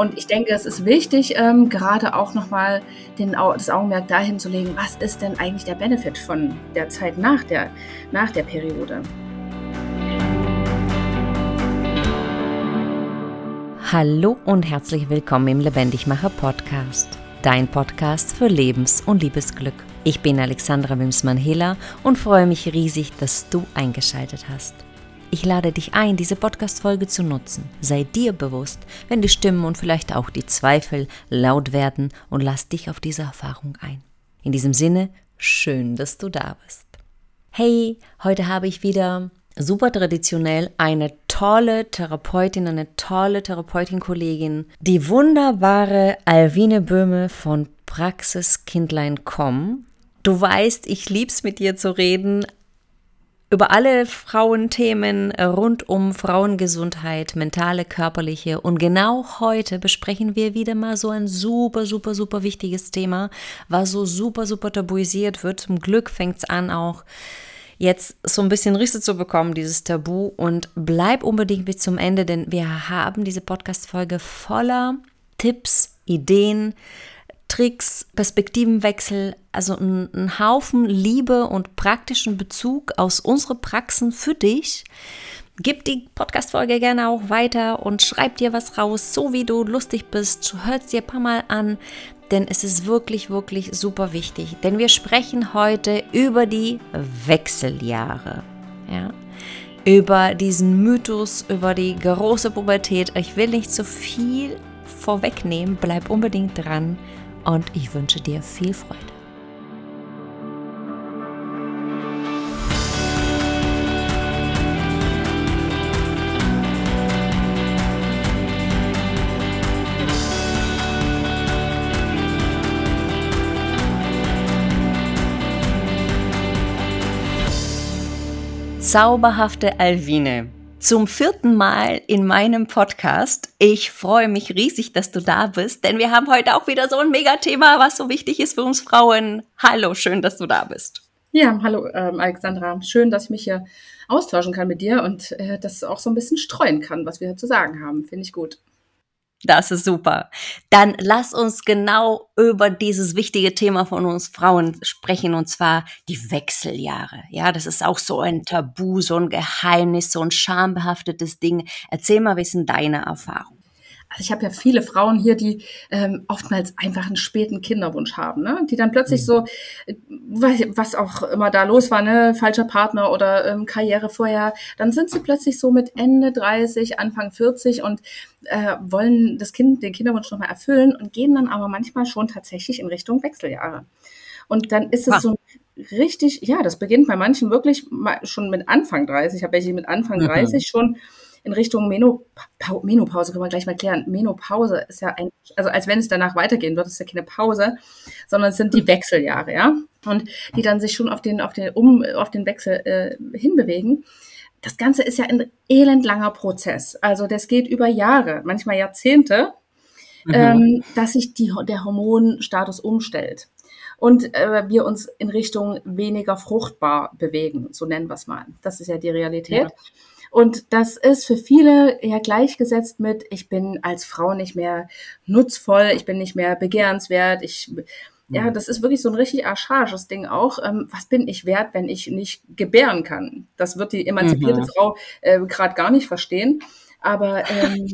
Und ich denke, es ist wichtig, ähm, gerade auch nochmal das Augenmerk dahin zu legen, was ist denn eigentlich der Benefit von der Zeit nach der, nach der Periode. Hallo und herzlich willkommen im Lebendigmacher Podcast, dein Podcast für Lebens- und Liebesglück. Ich bin Alexandra Wimsmann-Hiller und freue mich riesig, dass du eingeschaltet hast. Ich lade dich ein, diese Podcast-Folge zu nutzen. Sei dir bewusst, wenn die Stimmen und vielleicht auch die Zweifel laut werden und lass dich auf diese Erfahrung ein. In diesem Sinne, schön, dass du da bist. Hey, heute habe ich wieder super traditionell eine tolle Therapeutin, eine tolle Therapeutin-Kollegin, die wunderbare Alvine Böhme von Praxis Kindlein Com. Du weißt, ich lieb's mit dir zu reden, über alle Frauenthemen rund um Frauengesundheit, mentale, körperliche. Und genau heute besprechen wir wieder mal so ein super, super, super wichtiges Thema, was so super, super tabuisiert wird. Zum Glück fängt es an auch jetzt so ein bisschen Risse zu bekommen, dieses Tabu. Und bleib unbedingt bis zum Ende, denn wir haben diese Podcast-Folge voller Tipps, Ideen, Tricks, Perspektivenwechsel, also ein, ein, Haufen Liebe und praktischen Bezug aus unseren Praxen für dich. Gib die Podcast-Folge gerne auch weiter und schreib dir was raus, so wie du lustig bist. Hör es dir ein paar Mal an, denn es ist wirklich, wirklich super wichtig. Denn wir sprechen heute über die Wechseljahre. Ja? Über diesen Mythos, über die große Pubertät. Ich will nicht zu viel vorwegnehmen, bleib unbedingt dran und ich wünsche dir viel Freude. Zauberhafte Alvine zum vierten Mal in meinem Podcast. Ich freue mich riesig, dass du da bist, denn wir haben heute auch wieder so ein Megathema, was so wichtig ist für uns Frauen. Hallo, schön, dass du da bist. Ja, hallo ähm, Alexandra. Schön, dass ich mich hier austauschen kann mit dir und äh, das auch so ein bisschen streuen kann, was wir hier zu sagen haben. Finde ich gut. Das ist super. Dann lass uns genau über dieses wichtige Thema von uns Frauen sprechen, und zwar die Wechseljahre. Ja, das ist auch so ein Tabu, so ein Geheimnis, so ein schambehaftetes Ding. Erzähl mal, wie denn deine Erfahrung? also ich habe ja viele Frauen hier, die ähm, oftmals einfach einen späten Kinderwunsch haben, ne? die dann plötzlich mhm. so, was auch immer da los war, ne, falscher Partner oder ähm, Karriere vorher, dann sind sie plötzlich so mit Ende 30, Anfang 40 und äh, wollen das Kind, den Kinderwunsch nochmal erfüllen und gehen dann aber manchmal schon tatsächlich in Richtung Wechseljahre. Und dann ist es ah. so richtig, ja, das beginnt bei manchen wirklich schon mit Anfang 30. Ich habe welche mit Anfang mhm. 30 schon in Richtung Menopause, Menopause können wir gleich mal klären. Menopause ist ja ein, also als wenn es danach weitergehen wird, ist ja keine Pause, sondern es sind die Wechseljahre, ja. Und die dann sich schon auf den, auf den, um, auf den Wechsel äh, hinbewegen. Das Ganze ist ja ein elendlanger Prozess. Also das geht über Jahre, manchmal Jahrzehnte, mhm. ähm, dass sich die, der Hormonstatus umstellt und äh, wir uns in Richtung weniger fruchtbar bewegen, so nennen wir es mal. Das ist ja die Realität. Ja. Und das ist für viele ja gleichgesetzt mit, ich bin als Frau nicht mehr nutzvoll, ich bin nicht mehr begehrenswert, ich ja, mhm. das ist wirklich so ein richtig archaisches Ding auch. Ähm, was bin ich wert, wenn ich nicht gebären kann? Das wird die emanzipierte mhm. Frau äh, gerade gar nicht verstehen. Aber ähm,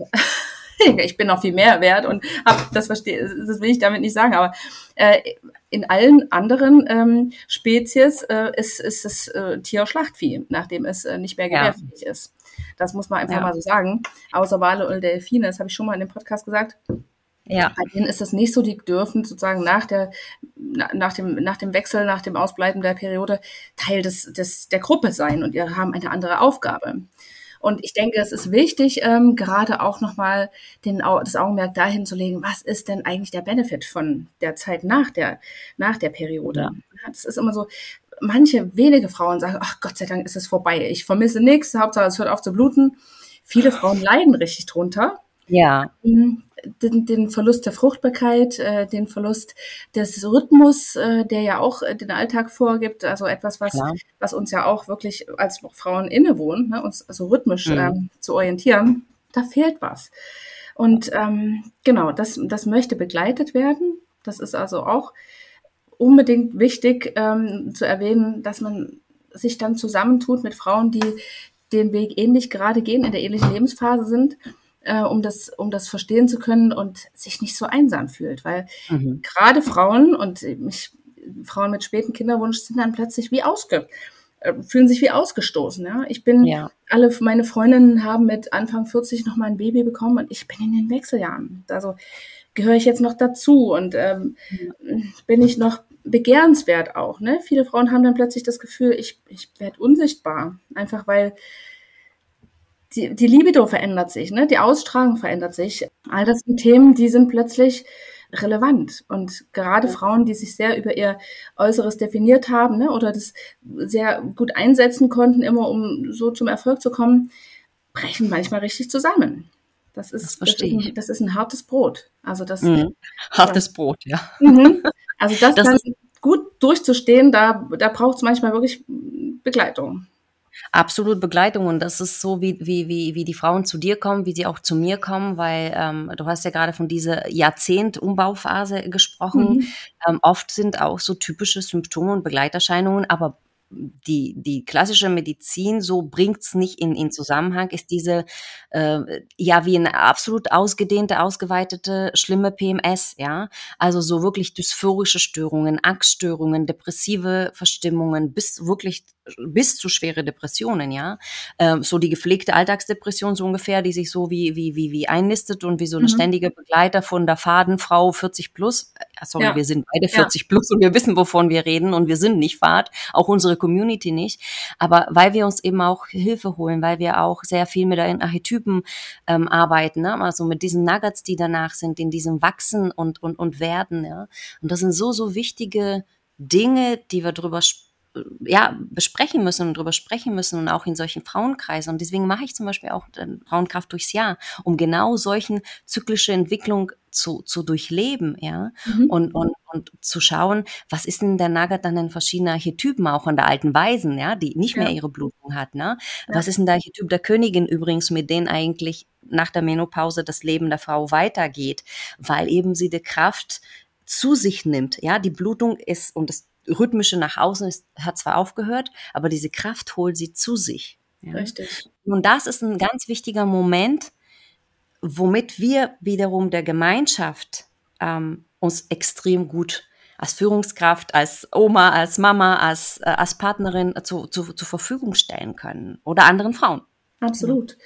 ich bin noch viel mehr wert und hab, das verstehe, das will ich damit nicht sagen. Aber äh, in allen anderen ähm, Spezies äh, ist, ist das äh, Tier Schlachtvieh, nachdem es äh, nicht mehr gebärfähig ja. ist. Das muss man einfach ja. mal so sagen. Außer Wale und Delfine, das habe ich schon mal in dem Podcast gesagt. Ja. Bei denen ist das nicht so, die dürfen sozusagen nach der, nach dem, nach dem Wechsel, nach dem Ausbleiben der Periode Teil des, des, der Gruppe sein und wir haben eine andere Aufgabe. Und ich denke, es ist wichtig, ähm, gerade auch nochmal das Augenmerk dahin zu legen, was ist denn eigentlich der Benefit von der Zeit nach der, nach der Periode? Ja. Das ist immer so, manche wenige Frauen sagen, ach Gott sei Dank ist es vorbei, ich vermisse nichts, Hauptsache es hört auf zu bluten. Viele Frauen leiden richtig drunter. Ja. Ähm, den, den Verlust der Fruchtbarkeit, äh, den Verlust des Rhythmus, äh, der ja auch äh, den Alltag vorgibt, also etwas, was, was uns ja auch wirklich als Frauen innewohnt, ne, uns so rhythmisch mhm. ähm, zu orientieren, da fehlt was. Und ähm, genau, das, das möchte begleitet werden. Das ist also auch unbedingt wichtig ähm, zu erwähnen, dass man sich dann zusammentut mit Frauen, die den Weg ähnlich gerade gehen, in der ähnlichen Lebensphase sind, äh, um, das, um das verstehen zu können und sich nicht so einsam fühlt. Weil mhm. gerade Frauen und ich, Frauen mit späten Kinderwunsch sind dann plötzlich wie ausge, äh, fühlen sich wie ausgestoßen. Ja? Ich bin, ja. alle meine Freundinnen haben mit Anfang 40 noch mal ein Baby bekommen und ich bin in den Wechseljahren. Also gehöre ich jetzt noch dazu und ähm, bin ich noch begehrenswert auch. Ne? Viele Frauen haben dann plötzlich das Gefühl, ich, ich werde unsichtbar, einfach weil die, die Libido verändert sich, ne? die Ausstrahlung verändert sich. All das sind Themen, die sind plötzlich relevant. Und gerade ja. Frauen, die sich sehr über ihr Äußeres definiert haben ne, oder das sehr gut einsetzen konnten, immer um so zum Erfolg zu kommen, brechen manchmal richtig zusammen. Das ist, das, das, ist, ein, das ist ein hartes Brot. Also das mhm. hartes ja. Brot, ja. Mhm. Also das, das dann gut durchzustehen, da, da braucht es manchmal wirklich Begleitung. Absolut Begleitung und das ist so, wie, wie, wie, wie die Frauen zu dir kommen, wie sie auch zu mir kommen, weil ähm, du hast ja gerade von dieser Jahrzehnt-Umbauphase gesprochen. Mhm. Ähm, oft sind auch so typische Symptome und Begleiterscheinungen, aber die, die klassische Medizin so bringt's nicht in, in Zusammenhang, ist diese, äh, ja, wie eine absolut ausgedehnte, ausgeweitete, schlimme PMS, ja. Also so wirklich dysphorische Störungen, Angststörungen, depressive Verstimmungen, bis wirklich, bis zu schwere Depressionen, ja. Ähm, so die gepflegte Alltagsdepression so ungefähr, die sich so wie, wie, wie, wie einnistet und wie so eine mhm. ständige Begleiter von der Fadenfrau 40 plus. Sorry, ja. wir sind beide 40 ja. plus und wir wissen, wovon wir reden und wir sind nicht Fahrt. Auch unsere Community nicht. Aber weil wir uns eben auch Hilfe holen, weil wir auch sehr viel mit den Archetypen ähm, arbeiten, ne? also mit diesen Nuggets, die danach sind, in diesem Wachsen und, und, und Werden. Ja? Und das sind so, so wichtige Dinge, die wir drüber ja, besprechen müssen und drüber sprechen müssen und auch in solchen Frauenkreisen. Und deswegen mache ich zum Beispiel auch Frauenkraft durchs Jahr, um genau solchen zyklische Entwicklung zu, zu durchleben, ja, mhm. und, und, und zu schauen, was ist denn der Nugget dann in verschiedenen Archetypen, auch an der alten Weisen, ja, die nicht ja. mehr ihre Blutung hat, ne? Ja. Was ist denn der Archetyp der Königin übrigens, mit denen eigentlich nach der Menopause das Leben der Frau weitergeht, weil eben sie die Kraft zu sich nimmt, ja, die Blutung ist, und das Rhythmische nach außen ist, hat zwar aufgehört, aber diese Kraft holt sie zu sich. Ja? Richtig. Und das ist ein ganz wichtiger Moment, womit wir wiederum der Gemeinschaft ähm, uns extrem gut als Führungskraft, als Oma, als Mama, als, äh, als Partnerin zu, zu, zur Verfügung stellen können oder anderen Frauen. Absolut. Ja.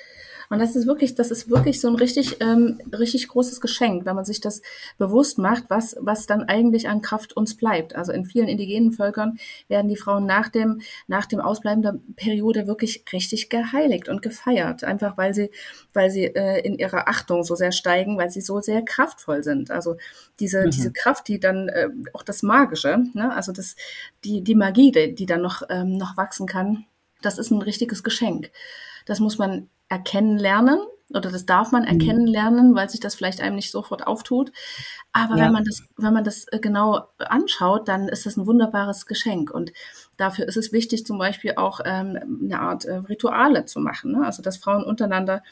Und das ist wirklich, das ist wirklich so ein richtig, ähm, richtig großes Geschenk, wenn man sich das bewusst macht, was, was dann eigentlich an Kraft uns bleibt. Also in vielen indigenen Völkern werden die Frauen nach dem, nach dem Ausbleiben der Periode wirklich richtig geheiligt und gefeiert. Einfach weil sie, weil sie äh, in ihrer Achtung so sehr steigen, weil sie so sehr kraftvoll sind. Also diese, mhm. diese Kraft, die dann äh, auch das Magische, ne? also das, die, die Magie, die, die dann noch, ähm, noch wachsen kann, das ist ein richtiges Geschenk. Das muss man erkennen lernen oder das darf man mhm. erkennen lernen, weil sich das vielleicht einem nicht sofort auftut. Aber ja. wenn man das, wenn man das äh, genau anschaut, dann ist das ein wunderbares Geschenk. Und dafür ist es wichtig, zum Beispiel auch ähm, eine Art äh, Rituale zu machen. Ne? Also dass Frauen untereinander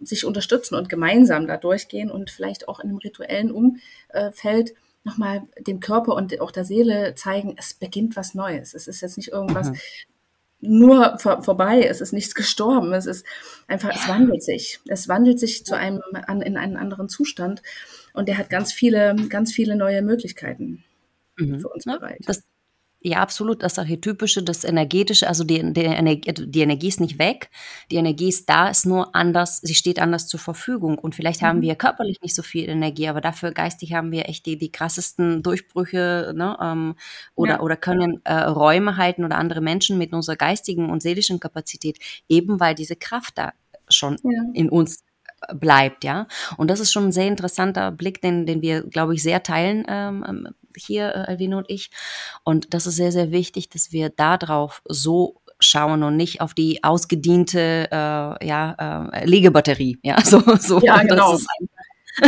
sich unterstützen und gemeinsam da durchgehen und vielleicht auch in einem rituellen Umfeld nochmal dem Körper und auch der Seele zeigen, es beginnt was Neues. Es ist jetzt nicht irgendwas, mhm nur vor, vorbei, es ist nichts gestorben, es ist einfach, es wandelt sich. Es wandelt sich zu einem, an, in einen anderen Zustand und der hat ganz viele, ganz viele neue Möglichkeiten mhm. für uns bereit. Das, ja, absolut. Das Archetypische, das Energetische, also die, die, Energie, die Energie ist nicht weg, die Energie ist da, ist nur anders, sie steht anders zur Verfügung. Und vielleicht mhm. haben wir körperlich nicht so viel Energie, aber dafür geistig haben wir echt die, die krassesten Durchbrüche ne, ähm, oder, ja. oder können äh, Räume halten oder andere Menschen mit unserer geistigen und seelischen Kapazität, eben weil diese Kraft da schon ja. in uns bleibt, ja. Und das ist schon ein sehr interessanter Blick, den, den wir, glaube ich, sehr teilen ähm, ähm hier, äh, Alvino und ich. Und das ist sehr, sehr wichtig, dass wir darauf so schauen und nicht auf die ausgediente äh, ja, äh, Legebatterie. Ja, so, so ja genau.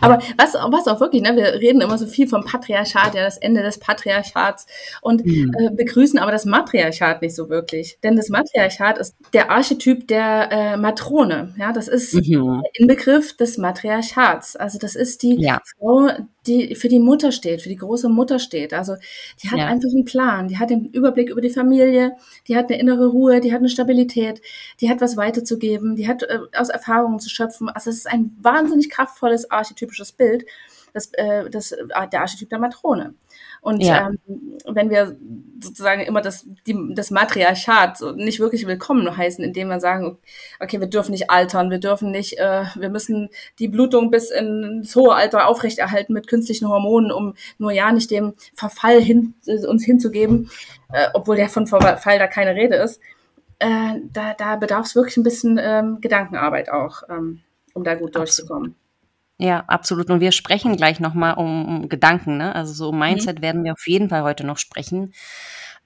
Aber was, was auch wirklich, ne, wir reden immer so viel vom Patriarchat, ja, das Ende des Patriarchats und mhm. äh, begrüßen aber das Matriarchat nicht so wirklich. Denn das Matriarchat ist der Archetyp der äh, Matrone. Ja, das ist mhm. der Inbegriff des Matriarchats. Also das ist die ja. Frau, die für die Mutter steht, für die große Mutter steht. Also die hat ja. einfach einen Plan, die hat den Überblick über die Familie, die hat eine innere Ruhe, die hat eine Stabilität, die hat was weiterzugeben, die hat äh, aus Erfahrungen zu schöpfen. Also es ist ein wahnsinnig kraftvolles archetypisches Bild, das, äh, das, äh, der Archetyp der Matrone. Und ja. ähm, wenn wir sozusagen immer das, die, das Matriarchat nicht wirklich willkommen heißen, indem wir sagen, okay, wir dürfen nicht altern, wir dürfen nicht, äh, wir müssen die Blutung bis ins hohe Alter aufrechterhalten mit künstlichen Hormonen, um nur ja nicht dem Verfall hin, äh, uns hinzugeben, äh, obwohl der von Verfall da keine Rede ist. Äh, da, da bedarf es wirklich ein bisschen ähm, Gedankenarbeit auch, ähm, um da gut durchzukommen. Ja, absolut. Und wir sprechen gleich nochmal um, um Gedanken. Ne? Also so mhm. Mindset mhm. werden wir auf jeden Fall heute noch sprechen.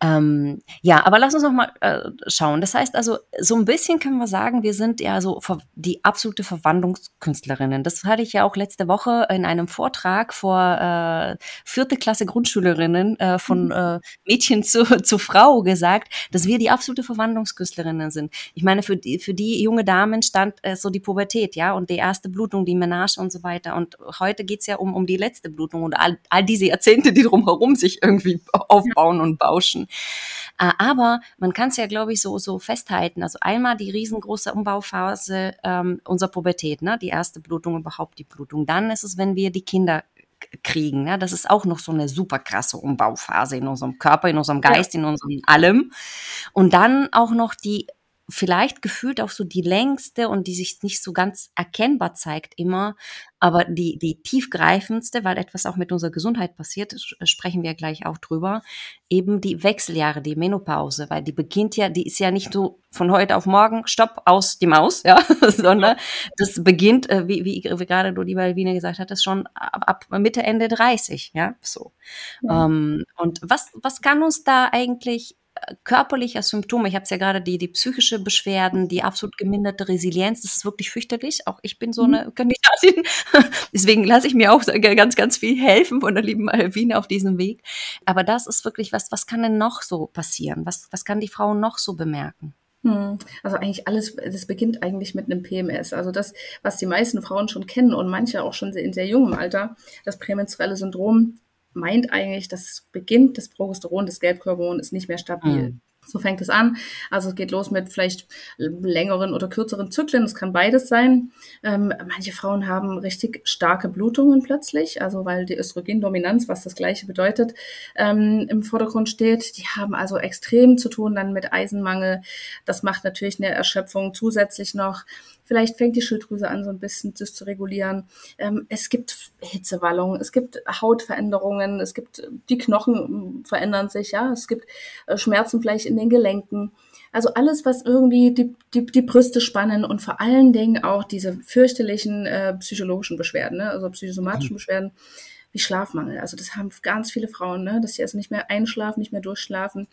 Ähm, ja, aber lass uns noch mal äh, schauen. Das heißt also, so ein bisschen können wir sagen, wir sind ja so die absolute Verwandlungskünstlerinnen. Das hatte ich ja auch letzte Woche in einem Vortrag vor äh, vierte Klasse Grundschülerinnen äh, von mhm. äh, Mädchen zu, zu Frau gesagt, dass wir die absolute Verwandlungskünstlerinnen sind. Ich meine, für die, für die junge Damen stand äh, so die Pubertät, ja, und die erste Blutung, die Menage und so weiter. Und heute geht's ja um, um die letzte Blutung und all, all diese Jahrzehnte, die drumherum sich irgendwie aufbauen und bauschen. Äh, aber man kann es ja, glaube ich, so, so festhalten. Also einmal die riesengroße Umbauphase ähm, unserer Pubertät, ne? die erste Blutung, überhaupt die Blutung. Dann ist es, wenn wir die Kinder kriegen. Ne? Das ist auch noch so eine super krasse Umbauphase in unserem Körper, in unserem Geist, ja. in unserem allem. Und dann auch noch die vielleicht gefühlt auch so die längste und die sich nicht so ganz erkennbar zeigt immer, aber die, die tiefgreifendste, weil etwas auch mit unserer Gesundheit passiert, sprechen wir gleich auch drüber, eben die Wechseljahre, die Menopause, weil die beginnt ja, die ist ja nicht so von heute auf morgen, stopp, aus die Maus, ja, sondern das beginnt, äh, wie, wie, wie gerade du die Balvine gesagt hattest, schon ab, ab Mitte, Ende 30, ja, so. Ja. Ähm, und was, was kann uns da eigentlich körperliche Symptome, ich habe es ja gerade die, die psychische Beschwerden, die absolut geminderte Resilienz, das ist wirklich fürchterlich. Auch ich bin so mhm. eine Kandidatin. Deswegen lasse ich mir auch ganz, ganz viel helfen von der lieben Alvine auf diesem Weg. Aber das ist wirklich was, was kann denn noch so passieren? Was, was kann die Frau noch so bemerken? Hm. Also eigentlich alles, das beginnt eigentlich mit einem PMS. Also das, was die meisten Frauen schon kennen und manche auch schon in sehr jungem Alter, das prämenstruelle Syndrom, meint eigentlich, das beginnt das Progesteron, das Gelbkörperhormon ist nicht mehr stabil. Mhm. So fängt es an. Also es geht los mit vielleicht längeren oder kürzeren Zyklen. Es kann beides sein. Ähm, manche Frauen haben richtig starke Blutungen plötzlich, also weil die Östrogendominanz, was das gleiche bedeutet, ähm, im Vordergrund steht. Die haben also extrem zu tun dann mit Eisenmangel. Das macht natürlich eine Erschöpfung zusätzlich noch. Vielleicht fängt die Schilddrüse an, so ein bisschen das zu regulieren. Ähm, es gibt Hitzewallungen, es gibt Hautveränderungen, es gibt die Knochen verändern sich, ja, es gibt äh, Schmerzen vielleicht in den Gelenken. Also alles, was irgendwie die, die, die Brüste spannen und vor allen Dingen auch diese fürchterlichen äh, psychologischen Beschwerden, ne? also psychosomatischen mhm. Beschwerden wie Schlafmangel. Also das haben ganz viele Frauen, ne? dass sie also nicht mehr einschlafen, nicht mehr durchschlafen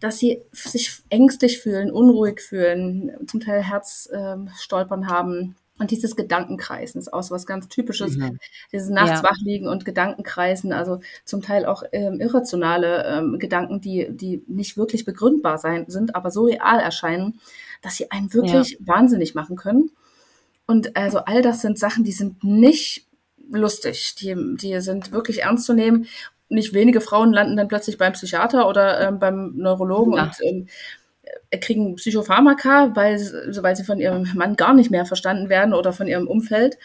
dass sie sich ängstlich fühlen, unruhig fühlen, zum Teil Herzstolpern ähm, haben. Und dieses Gedankenkreisen ist auch so was ganz Typisches. Mhm. Dieses Nachts ja. wachliegen und Gedankenkreisen, also zum Teil auch ähm, irrationale ähm, Gedanken, die, die nicht wirklich begründbar sein, sind, aber so real erscheinen, dass sie einen wirklich ja. wahnsinnig machen können. Und also all das sind Sachen, die sind nicht lustig, die, die sind wirklich ernst zu nehmen nicht wenige Frauen landen dann plötzlich beim Psychiater oder ähm, beim Neurologen ja. und ähm, äh, kriegen Psychopharmaka, weil, weil sie von ihrem Mann gar nicht mehr verstanden werden oder von ihrem Umfeld.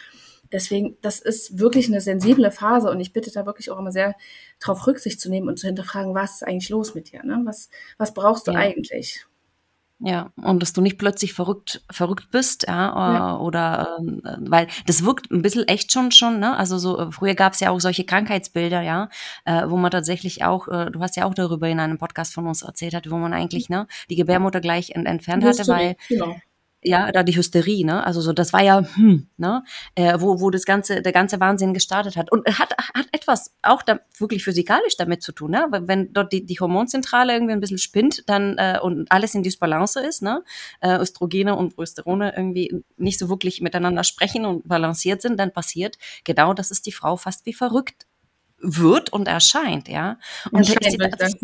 Deswegen, das ist wirklich eine sensible Phase und ich bitte da wirklich auch immer sehr darauf Rücksicht zu nehmen und zu hinterfragen, was ist eigentlich los mit dir? Ne? Was, was brauchst du ja. eigentlich? Ja, und dass du nicht plötzlich verrückt, verrückt bist, ja, ja. oder ähm, weil das wirkt ein bisschen echt schon schon, ne? Also so äh, früher gab es ja auch solche Krankheitsbilder, ja, äh, wo man tatsächlich auch, äh, du hast ja auch darüber in einem Podcast von uns erzählt hat, wo man eigentlich, ne, die Gebärmutter gleich ent entfernt hatte, weil genau ja, da die Hysterie, ne? Also so, das war ja, hm, ne? Äh, wo, wo das ganze, der ganze Wahnsinn gestartet hat. Und hat, hat etwas auch da wirklich physikalisch damit zu tun, ne? Wenn dort die, die Hormonzentrale irgendwie ein bisschen spinnt, dann äh, und alles in Dysbalance ist, ne? Äh, Östrogene und Progesterone irgendwie nicht so wirklich miteinander sprechen und balanciert sind, dann passiert genau, dass es die Frau fast wie verrückt wird und erscheint, ja. Und erscheint, das,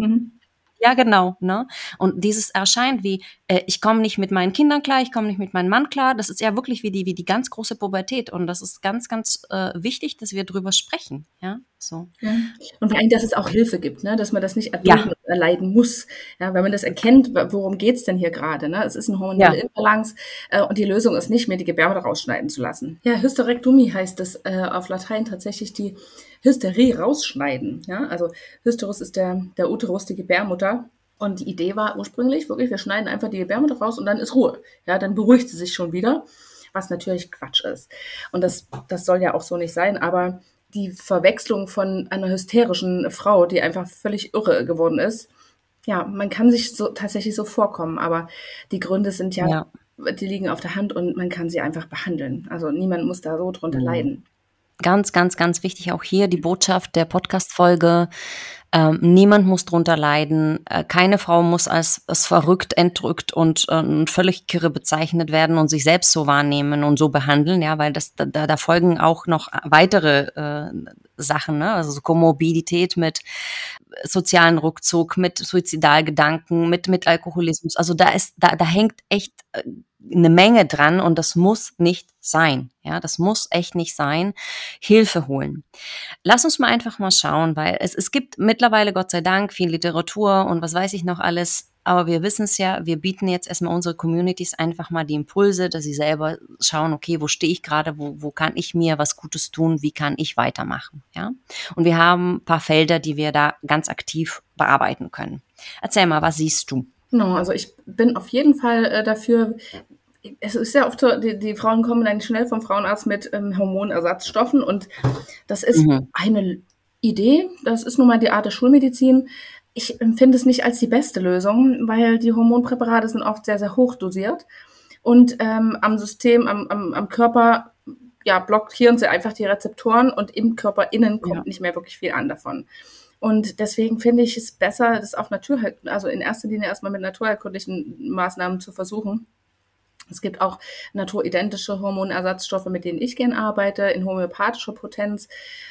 ja, genau. Ne? Und dieses erscheint wie, äh, ich komme nicht mit meinen Kindern klar, ich komme nicht mit meinem Mann klar. Das ist ja wirklich wie die, wie die ganz große Pubertät. Und das ist ganz, ganz äh, wichtig, dass wir drüber sprechen. Ja, so. Ja. Und vor allem, dass es auch Hilfe gibt, ne? dass man das nicht ja. erleiden muss. Ja, wenn man das erkennt, worum geht's denn hier gerade? Ne? Es ist ein hormonelle ja. Imbalance äh, und die Lösung ist nicht, mir die Gebärmutter rausschneiden zu lassen. Ja, Hysterektomie heißt das äh, auf Latein tatsächlich die Hysterie rausschneiden. Ja? Also Hysterus ist der, der Uterus, die Gebärmutter. Und die Idee war ursprünglich wirklich, wir schneiden einfach die Gebärmutter raus und dann ist Ruhe. Ja, dann beruhigt sie sich schon wieder, was natürlich Quatsch ist. Und das, das soll ja auch so nicht sein, aber die Verwechslung von einer hysterischen Frau, die einfach völlig irre geworden ist, ja, man kann sich so tatsächlich so vorkommen, aber die Gründe sind ja, ja. die liegen auf der Hand und man kann sie einfach behandeln. Also niemand muss da so drunter mhm. leiden. Ganz, ganz, ganz wichtig auch hier die Botschaft der Podcast-Folge. Ähm, niemand muss drunter leiden. Äh, keine Frau muss als, als verrückt, entrückt und äh, völlig kirre bezeichnet werden und sich selbst so wahrnehmen und so behandeln, ja, weil das da, da folgen auch noch weitere äh, Sachen, ne? also so Komorbidität mit sozialen Rückzug, mit Suizidalgedanken, mit, mit Alkoholismus. Also da ist, da, da hängt echt äh, eine Menge dran und das muss nicht sein. Ja, das muss echt nicht sein. Hilfe holen. Lass uns mal einfach mal schauen, weil es, es gibt mittlerweile, Gott sei Dank, viel Literatur und was weiß ich noch alles. Aber wir wissen es ja, wir bieten jetzt erstmal unsere Communities einfach mal die Impulse, dass sie selber schauen, okay, wo stehe ich gerade, wo, wo kann ich mir was Gutes tun, wie kann ich weitermachen, ja? Und wir haben ein paar Felder, die wir da ganz aktiv bearbeiten können. Erzähl mal, was siehst du? Genau, also ich bin auf jeden Fall äh, dafür, es ist ja oft die, die, Frauen kommen dann schnell vom Frauenarzt mit ähm, Hormonersatzstoffen und das ist mhm. eine Idee, das ist nun mal die Art der Schulmedizin. Ich empfinde es nicht als die beste Lösung, weil die Hormonpräparate sind oft sehr, sehr hoch dosiert und ähm, am System, am, am, am Körper ja, blockieren sie einfach die Rezeptoren und im Körper innen kommt ja. nicht mehr wirklich viel an davon. Und deswegen finde ich es besser, das auf Natur, also in erster Linie erstmal mit naturherkundlichen Maßnahmen zu versuchen. Es gibt auch naturidentische Hormonersatzstoffe, mit denen ich gern arbeite, in homöopathischer Potenz.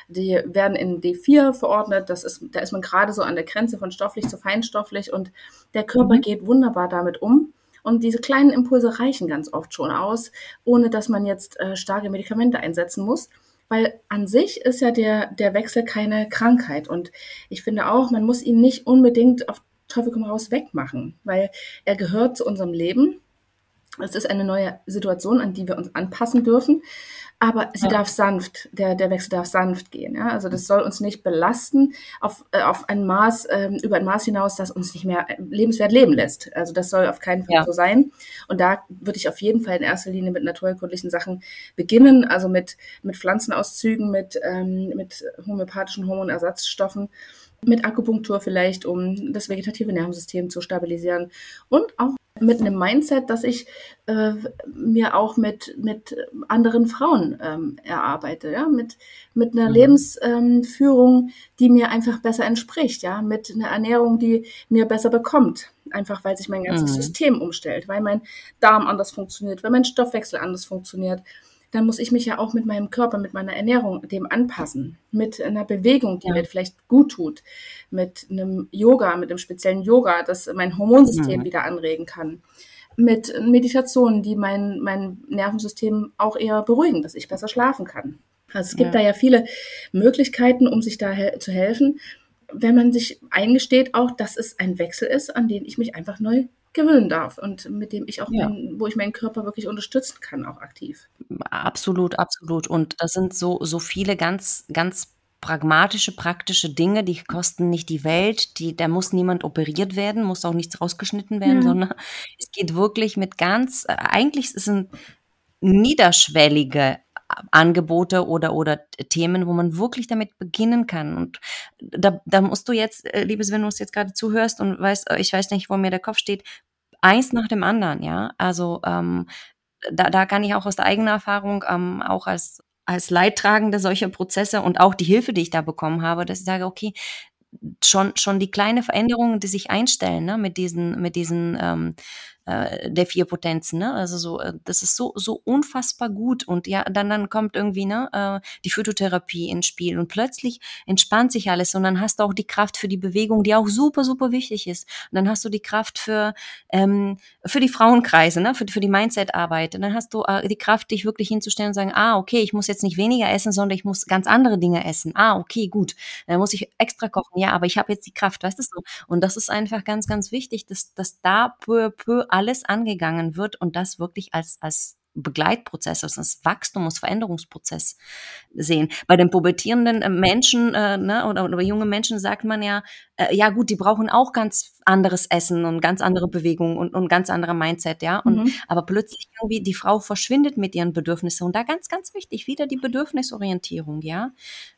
Die werden in D4 verordnet. Das ist, da ist man gerade so an der Grenze von stofflich zu feinstofflich und der Körper mhm. geht wunderbar damit um. Und diese kleinen Impulse reichen ganz oft schon aus, ohne dass man jetzt äh, starke Medikamente einsetzen muss weil an sich ist ja der, der Wechsel keine Krankheit. Und ich finde auch, man muss ihn nicht unbedingt auf Teufel komm raus wegmachen, weil er gehört zu unserem Leben. Es ist eine neue Situation, an die wir uns anpassen dürfen. Aber sie ja. darf sanft, der, der Wechsel darf sanft gehen. Ja? Also das soll uns nicht belasten auf, äh, auf ein Maß, äh, über ein Maß hinaus, das uns nicht mehr lebenswert leben lässt. Also das soll auf keinen Fall ja. so sein. Und da würde ich auf jeden Fall in erster Linie mit naturkundlichen Sachen beginnen, also mit, mit Pflanzenauszügen, mit, ähm, mit homöopathischen Hormonersatzstoffen mit Akupunktur vielleicht, um das vegetative Nervensystem zu stabilisieren und auch mit einem Mindset, das ich äh, mir auch mit, mit anderen Frauen ähm, erarbeite, ja, mit, mit einer mhm. Lebensführung, ähm, die mir einfach besser entspricht, ja, mit einer Ernährung, die mir besser bekommt, einfach weil sich mein ganzes mhm. System umstellt, weil mein Darm anders funktioniert, weil mein Stoffwechsel anders funktioniert dann muss ich mich ja auch mit meinem Körper, mit meiner Ernährung dem anpassen. Mit einer Bewegung, die ja. mir vielleicht gut tut. Mit einem Yoga, mit einem speziellen Yoga, das mein Hormonsystem mhm. wieder anregen kann. Mit Meditationen, die mein, mein Nervensystem auch eher beruhigen, dass ich besser schlafen kann. Also es gibt ja. da ja viele Möglichkeiten, um sich da he zu helfen, wenn man sich eingesteht auch, dass es ein Wechsel ist, an den ich mich einfach neu gewöhnen darf und mit dem ich auch, ja. mein, wo ich meinen Körper wirklich unterstützen kann, auch aktiv. Absolut, absolut. Und das sind so, so viele ganz, ganz pragmatische, praktische Dinge, die kosten nicht die Welt, die, da muss niemand operiert werden, muss auch nichts rausgeschnitten werden, ja. sondern es geht wirklich mit ganz, äh, eigentlich sind niederschwellige Angebote oder, oder Themen, wo man wirklich damit beginnen kann. Und da, da musst du jetzt, äh, liebes, wenn du uns jetzt gerade zuhörst und weißt, äh, ich weiß nicht, wo mir der Kopf steht, eins nach dem anderen, ja. Also ähm, da, da kann ich auch aus der eigenen Erfahrung, ähm, auch als als Leidtragende solcher Prozesse und auch die Hilfe, die ich da bekommen habe, dass ich sage, okay, schon, schon die kleine Veränderungen, die sich einstellen, ne, mit diesen, mit diesen ähm, äh, der vier Potenzen, ne? Also so, äh, das ist so, so unfassbar gut. Und ja, dann, dann kommt irgendwie, ne, äh, die Phytotherapie ins Spiel und plötzlich entspannt sich alles und dann hast du auch die Kraft für die Bewegung, die auch super, super wichtig ist. Und dann hast du die Kraft für, ähm, für die Frauenkreise, ne, für, für die Mindset-Arbeit. Und dann hast du äh, die Kraft, dich wirklich hinzustellen und sagen, ah, okay, ich muss jetzt nicht weniger essen, sondern ich muss ganz andere Dinge essen. Ah, okay, gut. Dann muss ich extra kochen. Ja, aber ich habe jetzt die Kraft, weißt du so. Und das ist einfach ganz, ganz wichtig, dass, dass da peu, peu alles angegangen wird und das wirklich als, als Begleitprozess, also das Wachstum, als Veränderungsprozess sehen. Bei den pubertierenden äh, Menschen äh, ne, oder, oder bei jungen Menschen sagt man ja, äh, ja gut, die brauchen auch ganz anderes Essen und ganz andere Bewegungen und, und ganz andere Mindset, ja. Und, mhm. Aber plötzlich irgendwie die Frau verschwindet mit ihren Bedürfnissen und da ganz, ganz wichtig, wieder die Bedürfnisorientierung, ja.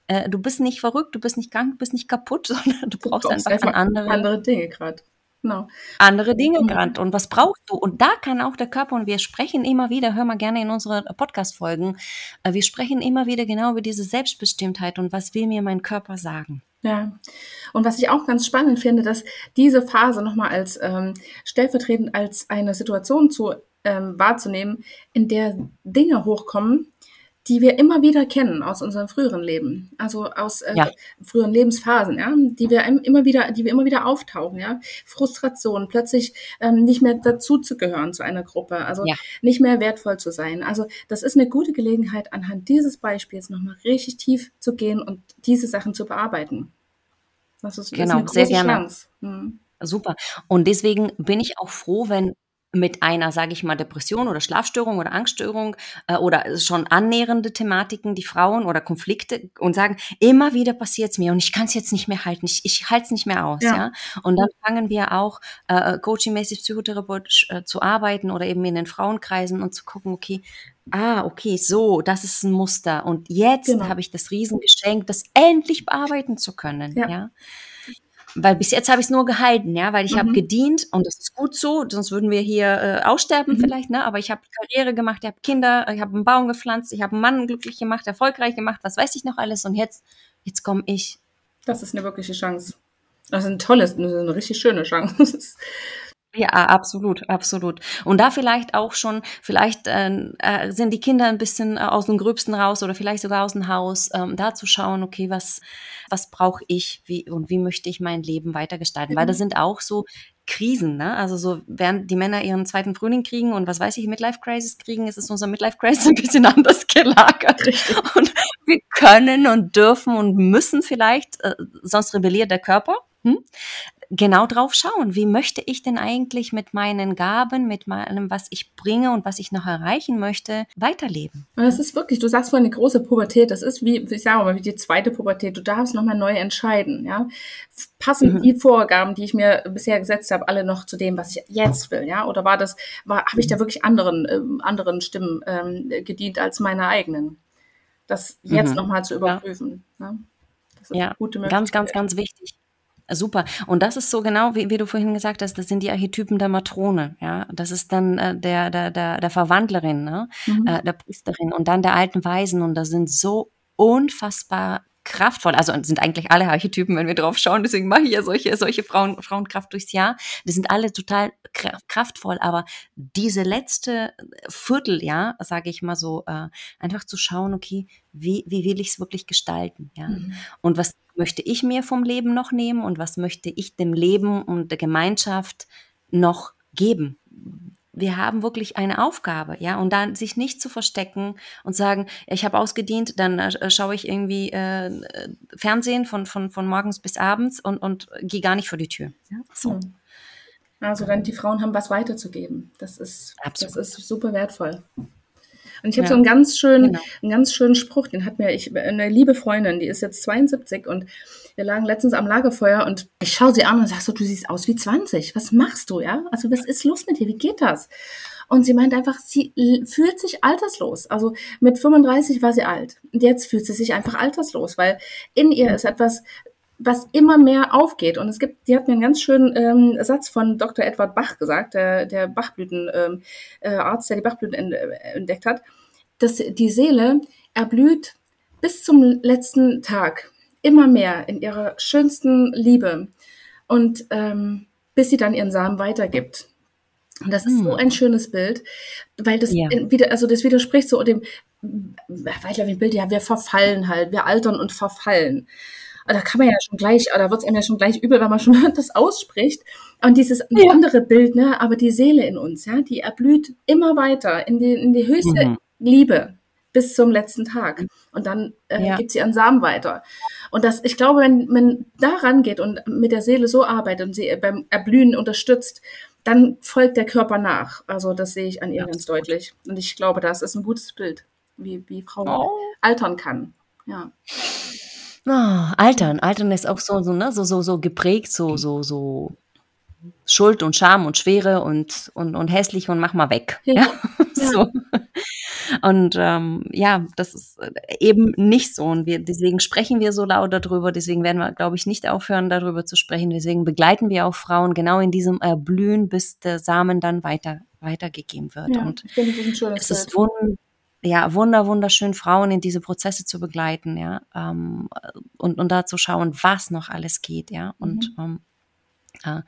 Äh, du bist nicht verrückt, du bist nicht krank, du bist nicht kaputt, sondern du brauchst, du einfach, einfach andere, andere Dinge gerade. Genau. Andere Dinge mhm. gerade. Und was brauchst du? Und da kann auch der Körper, und wir sprechen immer wieder, hör mal gerne in unsere Podcast-Folgen, äh, wir sprechen immer wieder genau über diese Selbstbestimmtheit und was will mir mein Körper sagen. Ja, und was ich auch ganz spannend finde, dass diese Phase nochmal als ähm, stellvertretend als eine Situation zu ähm, wahrzunehmen, in der Dinge hochkommen, die wir immer wieder kennen aus unserem früheren Leben, also aus äh, ja. früheren Lebensphasen, ja, die wir immer wieder, die wir immer wieder auftauchen, ja, Frustration, plötzlich ähm, nicht mehr dazu zu gehören zu einer Gruppe, also ja. nicht mehr wertvoll zu sein. Also das ist eine gute Gelegenheit, anhand dieses Beispiels nochmal richtig tief zu gehen und diese Sachen zu bearbeiten. Das ist, genau, das ist eine sehr gerne. Chance. Hm. Super. Und deswegen bin ich auch froh, wenn mit einer, sage ich mal, Depression oder Schlafstörung oder Angststörung äh, oder schon annähernde Thematiken, die Frauen oder Konflikte und sagen, immer wieder passiert's mir und ich kann es jetzt nicht mehr halten, ich, ich halte es nicht mehr aus. Ja. ja. Und dann fangen wir auch äh, coachingmäßig psychotherapeutisch äh, zu arbeiten oder eben in den Frauenkreisen und zu gucken, okay, ah, okay, so, das ist ein Muster. Und jetzt genau. habe ich das Riesengeschenk, das endlich bearbeiten zu können. ja? ja? Weil bis jetzt habe ich es nur gehalten, ja, weil ich mhm. habe gedient und das ist gut so, sonst würden wir hier äh, aussterben mhm. vielleicht, ne? Aber ich habe Karriere gemacht, ich habe Kinder, ich habe einen Baum gepflanzt, ich habe einen Mann glücklich gemacht, erfolgreich gemacht, was weiß ich noch alles und jetzt, jetzt komme ich. Das ist eine wirkliche Chance. Das ist ein tolles, eine richtig schöne Chance. Ja, absolut, absolut. Und da vielleicht auch schon, vielleicht äh, äh, sind die Kinder ein bisschen äh, aus dem Gröbsten raus oder vielleicht sogar aus dem Haus, ähm, da zu schauen, okay, was, was brauche ich wie, und wie möchte ich mein Leben weitergestalten? Mhm. Weil das sind auch so Krisen, ne? Also so, während die Männer ihren zweiten Frühling kriegen und was weiß ich, Midlife Crisis kriegen, ist es unser Midlife Crisis ein bisschen anders gelagert. Richtig. Und wir können und dürfen und müssen vielleicht, äh, sonst rebelliert der Körper. Hm? genau drauf schauen. Wie möchte ich denn eigentlich mit meinen Gaben, mit meinem, was ich bringe und was ich noch erreichen möchte, weiterleben? Und das ist wirklich, du sagst vorhin eine große Pubertät, das ist wie, ich sage mal, wie die zweite Pubertät. Du darfst nochmal neu entscheiden, ja. Passen mhm. die Vorgaben, die ich mir bisher gesetzt habe, alle noch zu dem, was ich jetzt will, ja? Oder war das, war, habe ich da wirklich anderen, ähm, anderen Stimmen ähm, gedient als meine eigenen? Das jetzt mhm. nochmal zu überprüfen. Ja, ne? das ist ja. gute Möglichkeit. ganz, ganz, ganz wichtig. Super. Und das ist so genau, wie, wie du vorhin gesagt hast, das sind die Archetypen der Matrone. Ja, das ist dann äh, der, der, der, der Verwandlerin, ne? Mhm. Äh, der Priesterin und dann der alten Weisen. Und das sind so unfassbar kraftvoll, also sind eigentlich alle Archetypen, wenn wir drauf schauen, deswegen mache ich ja solche, solche Frauen, Frauenkraft durchs Jahr. Die sind alle total kraftvoll, aber diese letzte Vierteljahr, sage ich mal so, äh, einfach zu schauen, okay, wie, wie will ich es wirklich gestalten, ja? Mhm. Und was möchte ich mir vom Leben noch nehmen und was möchte ich dem Leben und der Gemeinschaft noch geben? wir haben wirklich eine Aufgabe, ja, und dann sich nicht zu verstecken und sagen, ich habe ausgedient, dann äh, schaue ich irgendwie äh, Fernsehen von, von, von morgens bis abends und, und gehe gar nicht vor die Tür. Ja, so. Also dann die Frauen haben was weiterzugeben. Das ist, Absolut. das ist super wertvoll. Und ich habe ja. so einen ganz schönen, genau. einen ganz schönen Spruch, den hat mir ich, eine liebe Freundin, die ist jetzt 72 und wir lagen letztens am Lagerfeuer und ich schaue sie an und sage so, du siehst aus wie 20. Was machst du, ja? Also was ist los mit dir? Wie geht das? Und sie meint einfach, sie fühlt sich alterslos. Also mit 35 war sie alt. Und jetzt fühlt sie sich einfach alterslos, weil in ihr ist etwas was immer mehr aufgeht. Und es gibt, die hat mir einen ganz schönen ähm, Satz von Dr. Edward Bach gesagt, der, der Bachblütenarzt, ähm, äh, der die Bachblüten entdeckt hat, dass die Seele erblüht bis zum letzten Tag immer mehr in ihrer schönsten Liebe und ähm, bis sie dann ihren Samen weitergibt. Und das ist hm. so ein schönes Bild, weil das ja. wieder, also das widerspricht so dem weitläufigen Bild, ja, wir verfallen halt, wir altern und verfallen. Da kann man ja schon gleich, da wird es einem ja schon gleich übel, wenn man schon das ausspricht. Und dieses ja. andere Bild, ne, aber die Seele in uns, ja, die erblüht immer weiter in die, in die höchste mhm. Liebe bis zum letzten Tag. Und dann äh, ja. gibt sie ihren Samen weiter. Und das, ich glaube, wenn man da rangeht und mit der Seele so arbeitet und sie beim Erblühen unterstützt, dann folgt der Körper nach. Also das sehe ich an ihr ja, ganz deutlich. Und ich glaube, das ist ein gutes Bild, wie, wie Frau oh. altern kann. Ja. Oh, altern, altern ist auch so, so, ne, so, so, so geprägt, so, so, so Schuld und Scham und Schwere und, und, und hässlich und mach mal weg. Ja. ja? so. Und ähm, ja, das ist äh, eben nicht so. Und wir, deswegen sprechen wir so laut darüber. Deswegen werden wir, glaube ich, nicht aufhören, darüber zu sprechen. Deswegen begleiten wir auch Frauen genau in diesem Erblühen, bis der Samen dann weiter, weitergegeben wird. Ja, und ich finde, das ist ein schönes es ist wund ja, wunder, wunderschön, Frauen in diese Prozesse zu begleiten, ja, ähm, und, und da zu schauen, was noch alles geht, ja, und mhm. ähm, äh,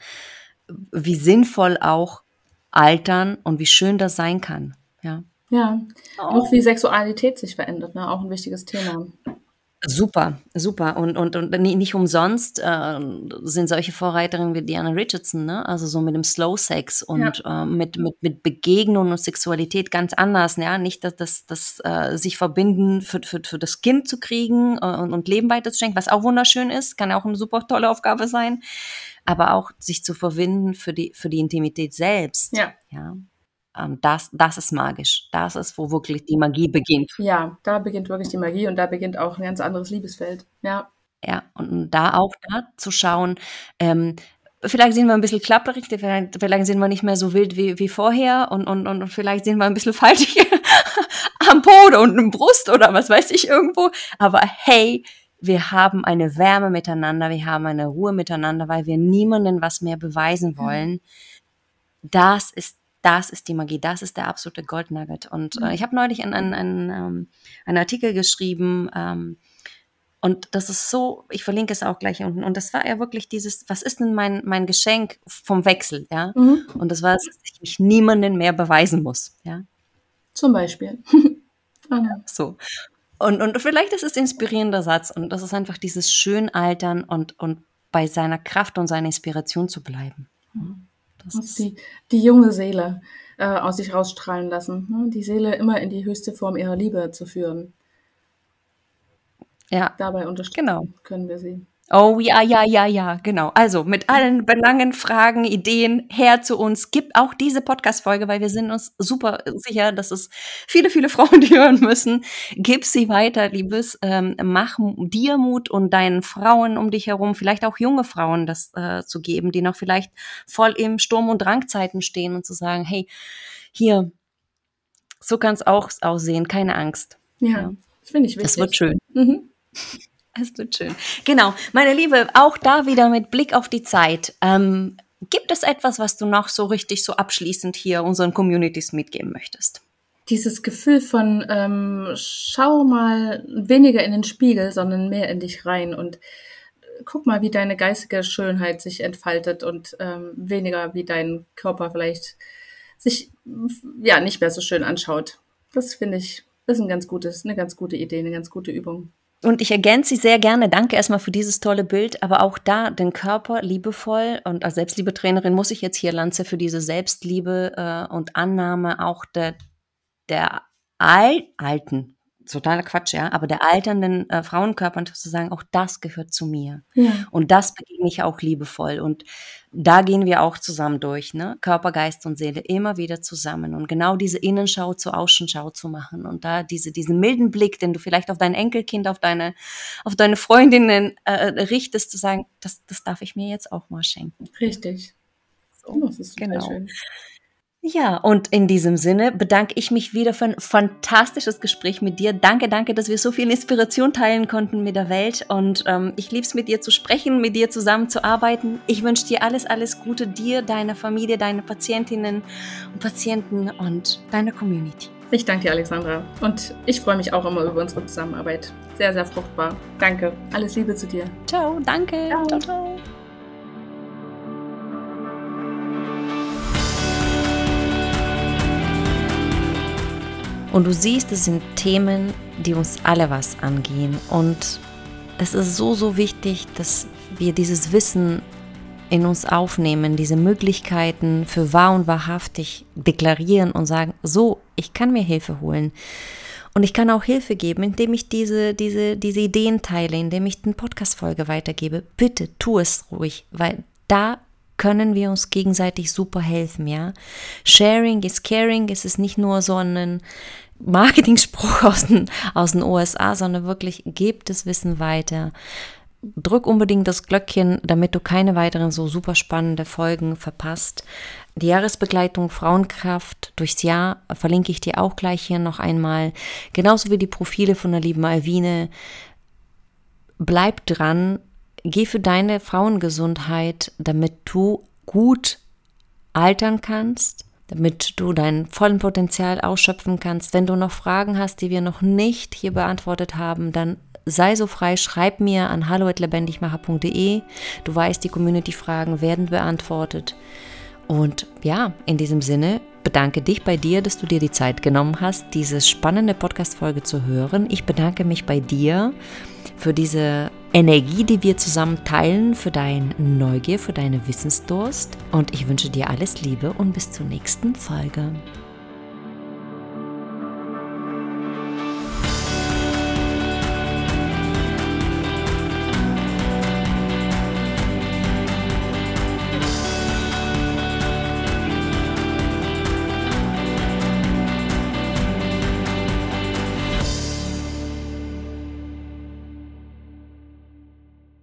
wie sinnvoll auch altern und wie schön das sein kann, ja. Ja, oh. auch wie Sexualität sich verändert, ne? auch ein wichtiges Thema. Super, super. Und, und, und nicht umsonst äh, sind solche Vorreiterinnen wie Diana Richardson, ne? also so mit dem Slow Sex und ja. äh, mit, mit, mit Begegnung und Sexualität ganz anders. Ja? Nicht, dass das, das äh, sich verbinden für, für, für das Kind zu kriegen äh, und, und Leben weiterzuschenken, was auch wunderschön ist, kann auch eine super tolle Aufgabe sein, aber auch sich zu verbinden für die, für die Intimität selbst. Ja. ja? Ähm, das, das ist magisch. Das ist, wo wirklich die Magie beginnt. Ja, da beginnt wirklich die Magie und da beginnt auch ein ganz anderes Liebesfeld. Ja. Ja, und da auch da zu schauen, ähm, vielleicht sind wir ein bisschen klapperig, vielleicht, vielleicht sind wir nicht mehr so wild wie, wie vorher und, und, und vielleicht sind wir ein bisschen faltig am Po und im Brust oder was weiß ich irgendwo. Aber hey, wir haben eine Wärme miteinander, wir haben eine Ruhe miteinander, weil wir niemandem was mehr beweisen wollen. Das ist das ist die Magie, das ist der absolute Goldnugget. Und äh, mhm. ich habe neulich einen, einen, einen, ähm, einen Artikel geschrieben, ähm, und das ist so, ich verlinke es auch gleich unten. Und das war ja wirklich dieses, was ist denn mein, mein Geschenk vom Wechsel, ja? Mhm. Und das war, dass ich mich niemanden mehr beweisen muss, ja? Zum Beispiel. so. Und, und vielleicht ist es ein inspirierender Satz. Und das ist einfach dieses schön altern und, und bei seiner Kraft und seiner Inspiration zu bleiben. Mhm. Das die, die junge Seele äh, aus sich rausstrahlen lassen. Ne? Die Seele immer in die höchste Form ihrer Liebe zu führen. Ja. Dabei unterstützen genau. können wir sie. Oh ja, ja, ja, ja, genau. Also mit allen Belangen, Fragen, Ideen her zu uns. Gib auch diese Podcast-Folge, weil wir sind uns super sicher, dass es viele, viele Frauen die hören müssen. Gib sie weiter, Liebes. Ähm, mach dir Mut und deinen Frauen um dich herum, vielleicht auch junge Frauen, das äh, zu geben, die noch vielleicht voll im Sturm- und Drangzeiten stehen und zu sagen, hey, hier, so kann es auch aussehen, keine Angst. Ja, ja. das finde ich wichtig. Das wird schön. Mhm. Es wird schön. Genau, meine Liebe, auch da wieder mit Blick auf die Zeit. Ähm, gibt es etwas, was du noch so richtig so abschließend hier unseren Communities mitgeben möchtest? Dieses Gefühl von ähm, schau mal weniger in den Spiegel, sondern mehr in dich rein und äh, guck mal, wie deine geistige Schönheit sich entfaltet und ähm, weniger wie dein Körper vielleicht sich ja nicht mehr so schön anschaut. Das finde ich, ist ein ganz gutes, eine ganz gute Idee, eine ganz gute Übung. Und ich ergänze sie sehr gerne. Danke erstmal für dieses tolle Bild. Aber auch da den Körper liebevoll und als Selbstliebetrainerin muss ich jetzt hier Lanze für diese Selbstliebe äh, und Annahme auch der, der Al Alten totaler Quatsch, ja, aber der alternden äh, Frauenkörper zu sagen, auch das gehört zu mir. Ja. Und das begegne ich auch liebevoll. Und da gehen wir auch zusammen durch, ne? Körper, Geist und Seele immer wieder zusammen. Und genau diese Innenschau zur Außenschau zu machen. Und da diese, diesen milden Blick, den du vielleicht auf dein Enkelkind, auf deine, auf deine Freundinnen äh, richtest, zu sagen, das, das darf ich mir jetzt auch mal schenken. Richtig. So, das ist genau. schön. Ja, und in diesem Sinne bedanke ich mich wieder für ein fantastisches Gespräch mit dir. Danke, danke, dass wir so viel Inspiration teilen konnten mit der Welt. Und ähm, ich liebe es, mit dir zu sprechen, mit dir zusammenzuarbeiten. Ich wünsche dir alles, alles Gute, dir, deiner Familie, deine Patientinnen und Patienten und deiner Community. Ich danke dir, Alexandra. Und ich freue mich auch immer über unsere Zusammenarbeit. Sehr, sehr fruchtbar. Danke. Alles Liebe zu dir. Ciao, danke. ciao. ciao. ciao. Und du siehst, es sind Themen, die uns alle was angehen. Und es ist so, so wichtig, dass wir dieses Wissen in uns aufnehmen, diese Möglichkeiten für wahr und wahrhaftig deklarieren und sagen, so, ich kann mir Hilfe holen. Und ich kann auch Hilfe geben, indem ich diese, diese, diese Ideen teile, indem ich eine Podcast-Folge weitergebe. Bitte tu es ruhig, weil da können wir uns gegenseitig super helfen, ja. Sharing is caring, es ist nicht nur so ein Marketing-Spruch aus den, aus den USA, sondern wirklich gebt das Wissen weiter. Drück unbedingt das Glöckchen, damit du keine weiteren so super spannende Folgen verpasst. Die Jahresbegleitung Frauenkraft durchs Jahr verlinke ich dir auch gleich hier noch einmal. Genauso wie die Profile von der lieben Alvine. Bleib dran, geh für deine Frauengesundheit, damit du gut altern kannst, damit du dein vollen Potenzial ausschöpfen kannst. Wenn du noch Fragen hast, die wir noch nicht hier beantwortet haben, dann sei so frei, schreib mir an hallo@lebendigmacher.de. Du weißt, die Community-Fragen werden beantwortet. Und ja, in diesem Sinne bedanke dich bei dir, dass du dir die Zeit genommen hast, diese spannende Podcast-Folge zu hören. Ich bedanke mich bei dir für diese Energie, die wir zusammen teilen, für deine Neugier, für deine Wissensdurst. Und ich wünsche dir alles Liebe und bis zur nächsten Folge.